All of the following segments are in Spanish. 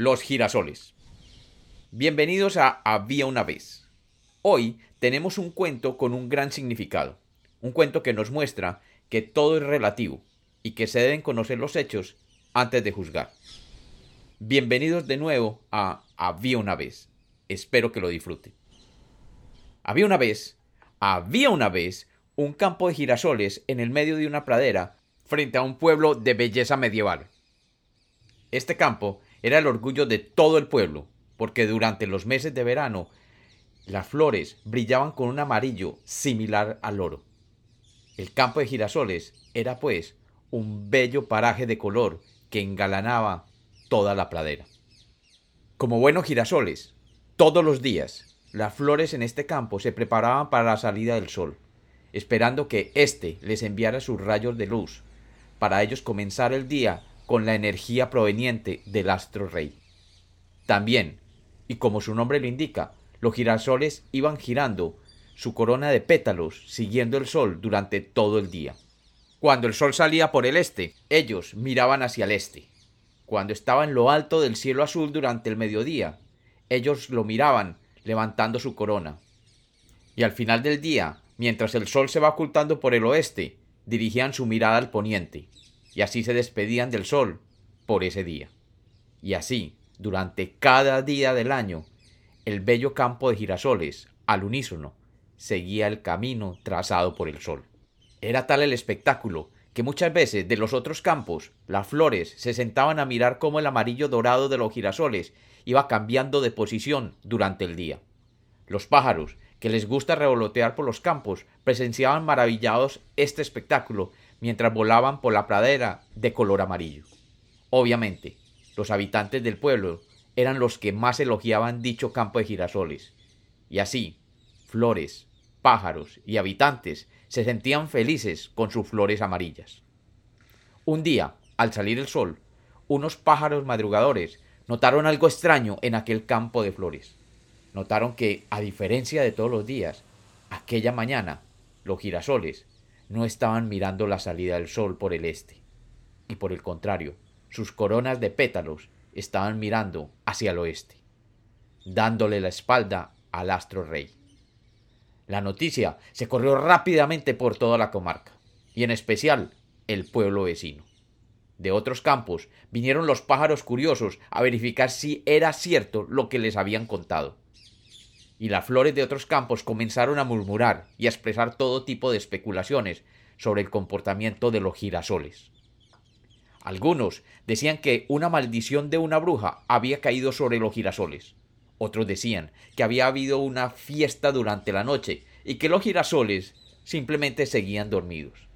Los girasoles. Bienvenidos a Había una vez. Hoy tenemos un cuento con un gran significado. Un cuento que nos muestra que todo es relativo y que se deben conocer los hechos antes de juzgar. Bienvenidos de nuevo a Había una vez. Espero que lo disfruten. Había una vez, había una vez un campo de girasoles en el medio de una pradera frente a un pueblo de belleza medieval. Este campo era el orgullo de todo el pueblo, porque durante los meses de verano las flores brillaban con un amarillo similar al oro. El campo de girasoles era pues un bello paraje de color que engalanaba toda la pradera. Como buenos girasoles, todos los días las flores en este campo se preparaban para la salida del sol, esperando que éste les enviara sus rayos de luz, para ellos comenzar el día con la energía proveniente del astro rey. También, y como su nombre lo indica, los girasoles iban girando su corona de pétalos siguiendo el sol durante todo el día. Cuando el sol salía por el este, ellos miraban hacia el este. Cuando estaba en lo alto del cielo azul durante el mediodía, ellos lo miraban levantando su corona. Y al final del día, mientras el sol se va ocultando por el oeste, dirigían su mirada al poniente, y así se despedían del sol por ese día. Y así, durante cada día del año, el bello campo de girasoles, al unísono, seguía el camino trazado por el sol. Era tal el espectáculo que muchas veces de los otros campos las flores se sentaban a mirar cómo el amarillo dorado de los girasoles iba cambiando de posición durante el día. Los pájaros, que les gusta revolotear por los campos, presenciaban maravillados este espectáculo mientras volaban por la pradera de color amarillo. Obviamente, los habitantes del pueblo eran los que más elogiaban dicho campo de girasoles, y así, flores, pájaros y habitantes se sentían felices con sus flores amarillas. Un día, al salir el sol, unos pájaros madrugadores notaron algo extraño en aquel campo de flores. Notaron que, a diferencia de todos los días, aquella mañana los girasoles no estaban mirando la salida del sol por el este, y por el contrario, sus coronas de pétalos estaban mirando hacia el oeste, dándole la espalda al astro rey. La noticia se corrió rápidamente por toda la comarca, y en especial el pueblo vecino. De otros campos vinieron los pájaros curiosos a verificar si era cierto lo que les habían contado. Y las flores de otros campos comenzaron a murmurar y a expresar todo tipo de especulaciones sobre el comportamiento de los girasoles. Algunos decían que una maldición de una bruja había caído sobre los girasoles. Otros decían que había habido una fiesta durante la noche y que los girasoles simplemente seguían dormidos.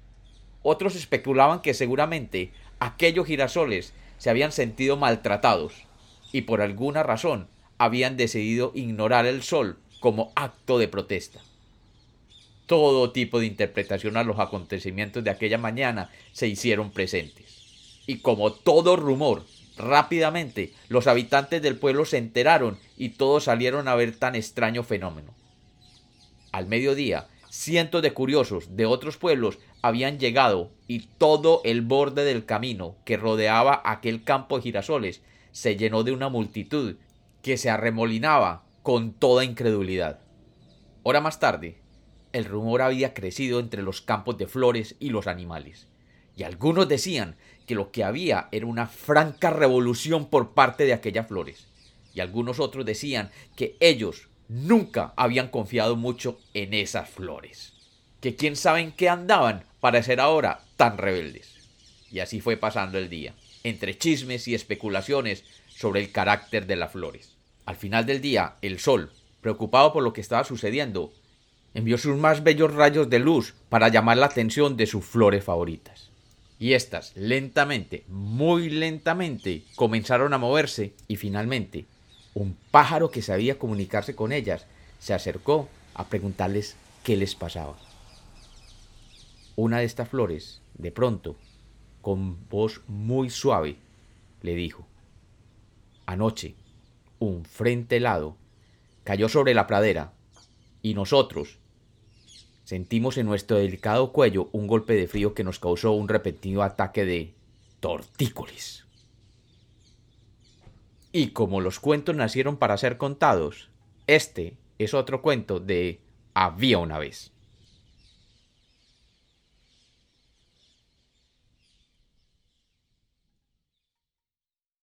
Otros especulaban que seguramente aquellos girasoles se habían sentido maltratados y por alguna razón habían decidido ignorar el sol como acto de protesta. Todo tipo de interpretación a los acontecimientos de aquella mañana se hicieron presentes y como todo rumor, rápidamente los habitantes del pueblo se enteraron y todos salieron a ver tan extraño fenómeno. Al mediodía, cientos de curiosos de otros pueblos habían llegado y todo el borde del camino que rodeaba aquel campo de girasoles se llenó de una multitud que se arremolinaba con toda incredulidad. Hora más tarde, el rumor había crecido entre los campos de flores y los animales, y algunos decían que lo que había era una franca revolución por parte de aquellas flores, y algunos otros decían que ellos nunca habían confiado mucho en esas flores, que quién sabe en qué andaban para ser ahora tan rebeldes. Y así fue pasando el día, entre chismes y especulaciones sobre el carácter de las flores. Al final del día, el sol, preocupado por lo que estaba sucediendo, envió sus más bellos rayos de luz para llamar la atención de sus flores favoritas y éstas lentamente, muy lentamente, comenzaron a moverse y finalmente un pájaro que sabía comunicarse con ellas se acercó a preguntarles qué les pasaba. Una de estas flores, de pronto, con voz muy suave, le dijo, Anoche, un frente helado cayó sobre la pradera y nosotros, sentimos en nuestro delicado cuello un golpe de frío que nos causó un repentino ataque de tortícolis. Y como los cuentos nacieron para ser contados, este es otro cuento de Había una vez.